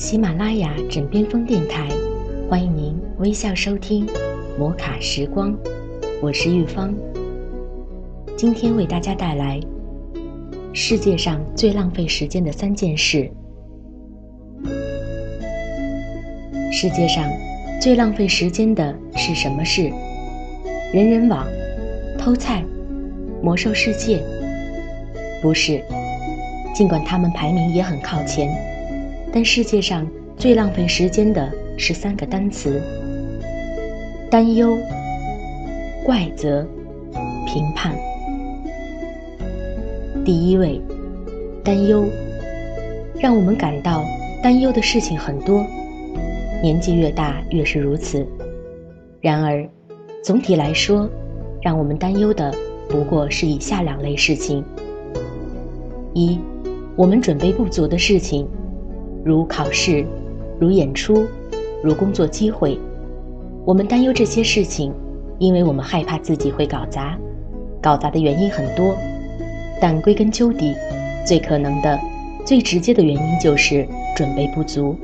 喜马拉雅枕边风电台，欢迎您微笑收听《摩卡时光》，我是玉芳。今天为大家带来世界上最浪费时间的三件事。世界上最浪费时间的是什么事？人人网、偷菜、魔兽世界？不是，尽管他们排名也很靠前。但世界上最浪费时间的是三个单词：担忧、怪责、评判。第一位，担忧，让我们感到担忧的事情很多，年纪越大越是如此。然而，总体来说，让我们担忧的不过是以下两类事情：一，我们准备不足的事情。如考试，如演出，如工作机会，我们担忧这些事情，因为我们害怕自己会搞砸。搞砸的原因很多，但归根究底，最可能的、最直接的原因就是准备不足，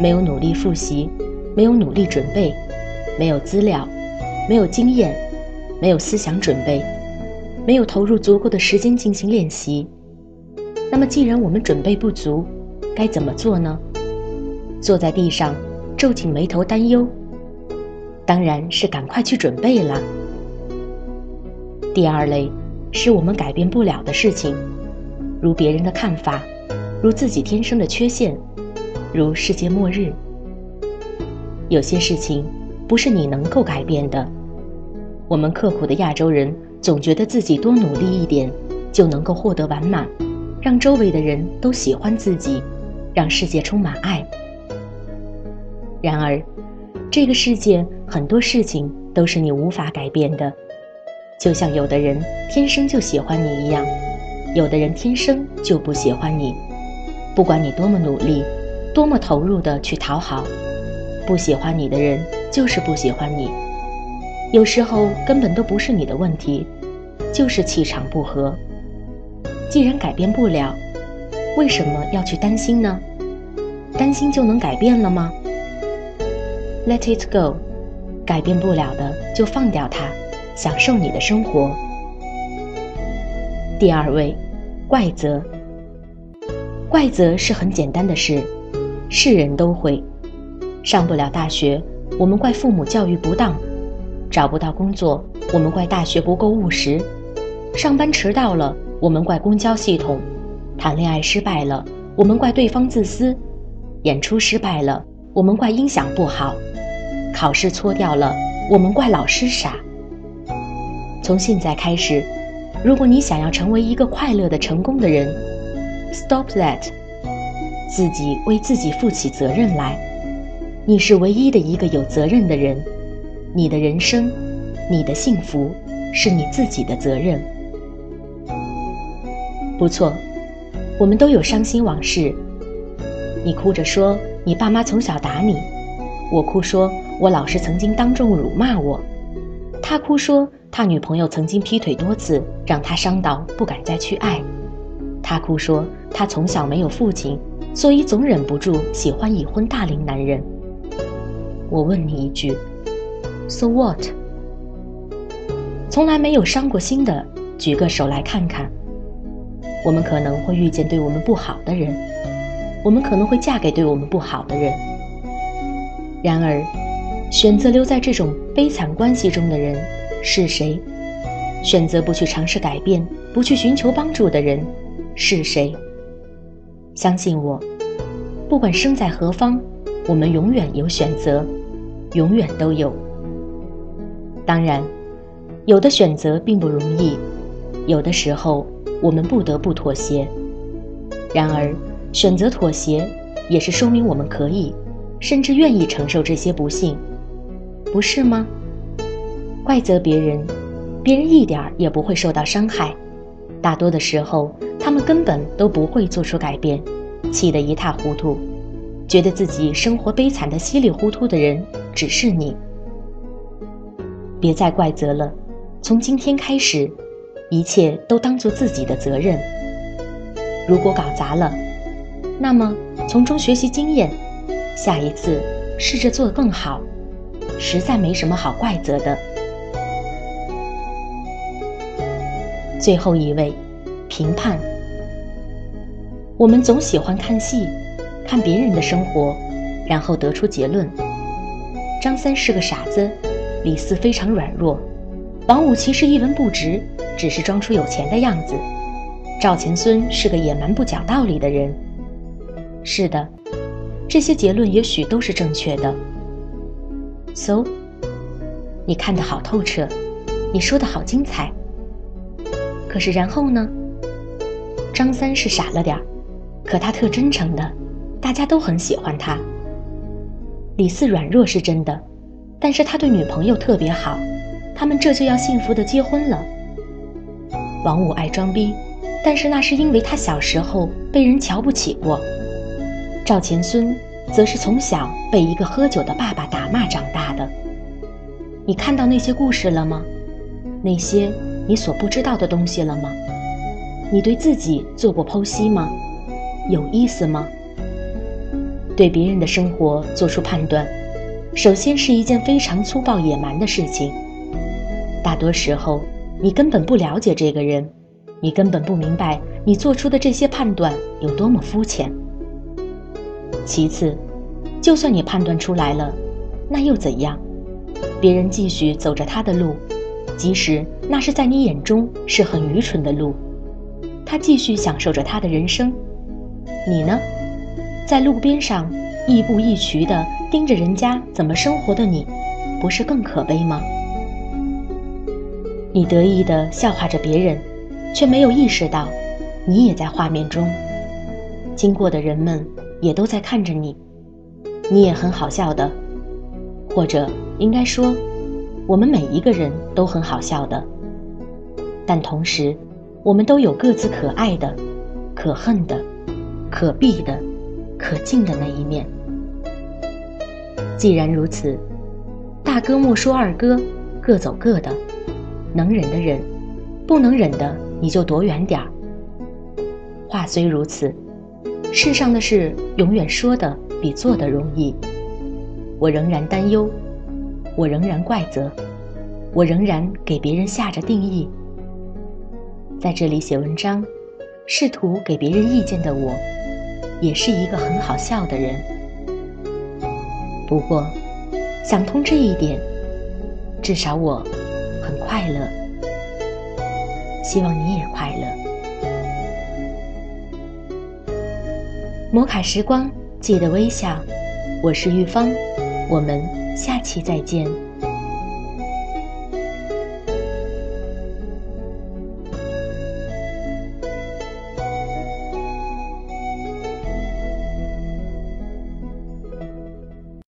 没有努力复习，没有努力准备，没有资料，没有经验，没有思想准备，没有投入足够的时间进行练习。那么，既然我们准备不足，该怎么做呢？坐在地上，皱紧眉头担忧，当然是赶快去准备了。第二类，是我们改变不了的事情，如别人的看法，如自己天生的缺陷，如世界末日。有些事情不是你能够改变的。我们刻苦的亚洲人总觉得自己多努力一点就能够获得完满，让周围的人都喜欢自己。让世界充满爱。然而，这个世界很多事情都是你无法改变的，就像有的人天生就喜欢你一样，有的人天生就不喜欢你。不管你多么努力，多么投入的去讨好，不喜欢你的人就是不喜欢你。有时候根本都不是你的问题，就是气场不合。既然改变不了，为什么要去担心呢？担心就能改变了吗？Let it go，改变不了的就放掉它，享受你的生活。第二位，怪责。怪责是很简单的事，是人都会。上不了大学，我们怪父母教育不当；找不到工作，我们怪大学不够务实；上班迟到了，我们怪公交系统。谈恋爱失败了，我们怪对方自私；演出失败了，我们怪音响不好；考试错掉了，我们怪老师傻。从现在开始，如果你想要成为一个快乐的、成功的人，Stop that，自己为自己负起责任来。你是唯一的一个有责任的人，你的人生，你的幸福，是你自己的责任。不错。我们都有伤心往事。你哭着说你爸妈从小打你，我哭说我老师曾经当众辱骂我，他哭说他女朋友曾经劈腿多次，让他伤到不敢再去爱，他哭说他从小没有父亲，所以总忍不住喜欢已婚大龄男人。我问你一句，So what？从来没有伤过心的，举个手来看看。我们可能会遇见对我们不好的人，我们可能会嫁给对我们不好的人。然而，选择留在这种悲惨关系中的人是谁？选择不去尝试改变、不去寻求帮助的人是谁？相信我，不管生在何方，我们永远有选择，永远都有。当然，有的选择并不容易，有的时候。我们不得不妥协，然而选择妥协，也是说明我们可以，甚至愿意承受这些不幸，不是吗？怪责别人，别人一点儿也不会受到伤害，大多的时候，他们根本都不会做出改变，气得一塌糊涂，觉得自己生活悲惨的稀里糊涂的人只是你。别再怪责了，从今天开始。一切都当做自己的责任。如果搞砸了，那么从中学习经验，下一次试着做得更好，实在没什么好怪责的。最后一位，评判。我们总喜欢看戏，看别人的生活，然后得出结论：张三是个傻子，李四非常软弱，王五其实一文不值，只是装出有钱的样子，赵钱孙是个野蛮不讲道理的人。是的，这些结论也许都是正确的。So，你看得好透彻，你说的好精彩。可是然后呢？张三是傻了点儿。可他特真诚的，大家都很喜欢他。李四软弱是真的，但是他对女朋友特别好，他们这就要幸福的结婚了。王五爱装逼，但是那是因为他小时候被人瞧不起过。赵钱孙则是从小被一个喝酒的爸爸打骂长大的。你看到那些故事了吗？那些你所不知道的东西了吗？你对自己做过剖析吗？有意思吗？对别人的生活做出判断，首先是一件非常粗暴野蛮的事情。大多时候，你根本不了解这个人，你根本不明白你做出的这些判断有多么肤浅。其次，就算你判断出来了，那又怎样？别人继续走着他的路，即使那是在你眼中是很愚蠢的路，他继续享受着他的人生。你呢，在路边上亦步亦趋地盯着人家怎么生活的你，不是更可悲吗？你得意地笑话着别人，却没有意识到，你也在画面中。经过的人们也都在看着你，你也很好笑的，或者应该说，我们每一个人都很好笑的。但同时，我们都有各自可爱的、可恨的。可避的、可敬的那一面。既然如此，大哥莫说二哥，各走各的。能忍的忍，不能忍的你就躲远点儿。话虽如此，世上的事永远说的比做的容易。我仍然担忧，我仍然怪责，我仍然给别人下着定义。在这里写文章，试图给别人意见的我。也是一个很好笑的人，不过想通这一点，至少我很快乐。希望你也快乐。摩卡时光，记得微笑。我是玉芳，我们下期再见。